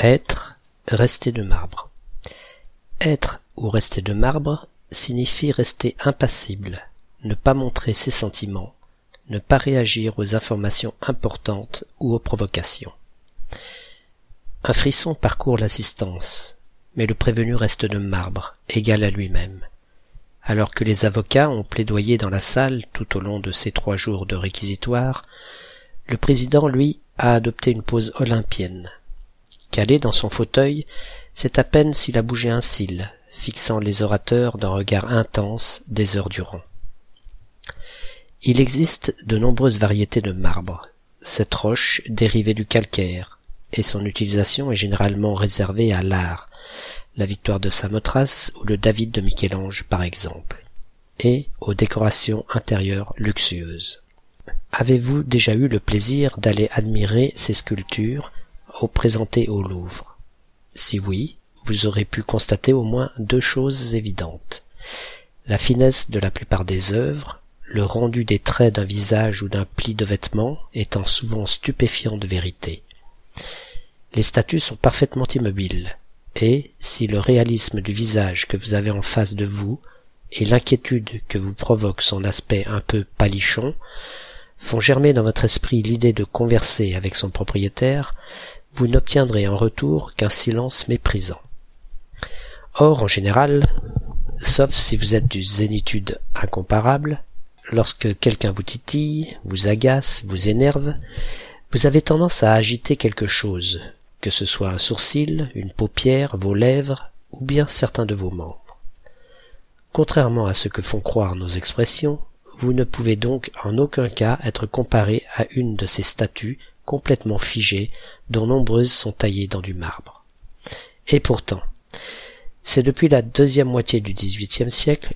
Être, rester de marbre. Être ou rester de marbre signifie rester impassible, ne pas montrer ses sentiments, ne pas réagir aux informations importantes ou aux provocations. Un frisson parcourt l'assistance, mais le prévenu reste de marbre, égal à lui-même. Alors que les avocats ont plaidoyé dans la salle tout au long de ces trois jours de réquisitoire, le président, lui, a adopté une pose olympienne, Dans son fauteuil, c'est à peine s'il a bougé un cil, fixant les orateurs d'un regard intense des heures durant. Il existe de nombreuses variétés de marbre. Cette roche dérivée du calcaire, et son utilisation est généralement réservée à l'art, la victoire de Samothrace ou le David de Michel-Ange par exemple, et aux décorations intérieures luxueuses. Avez-vous déjà eu le plaisir d'aller admirer ces sculptures représentés au Louvre Si oui, vous aurez pu constater au moins deux choses évidentes. La finesse de la plupart des œuvres, le rendu des traits d'un visage ou d'un pli de vêtements étant souvent stupéfiant de vérité. Les statues sont parfaitement immobiles, et si le réalisme du visage que vous avez en face de vous et l'inquiétude que vous provoque son aspect un peu palichon font germer dans votre esprit l'idée de converser avec son propriétaire, vous n'obtiendrez en retour qu'un silence méprisant. Or, en général, sauf si vous êtes du zénitude incomparable, lorsque quelqu'un vous titille, vous agace, vous énerve, vous avez tendance à agiter quelque chose, que ce soit un sourcil, une paupière, vos lèvres, ou bien certains de vos membres. Contrairement à ce que font croire nos expressions, vous ne pouvez donc en aucun cas être comparé à une de ces statues complètement figées, dont nombreuses sont taillées dans du marbre. Et pourtant, c'est depuis la deuxième moitié du XVIIIe siècle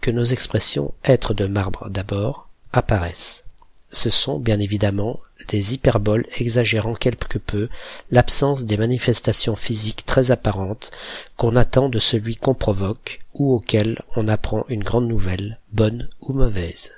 que nos expressions être de marbre d'abord apparaissent. Ce sont bien évidemment des hyperboles exagérant quelque peu l'absence des manifestations physiques très apparentes qu'on attend de celui qu'on provoque ou auquel on apprend une grande nouvelle, bonne ou mauvaise.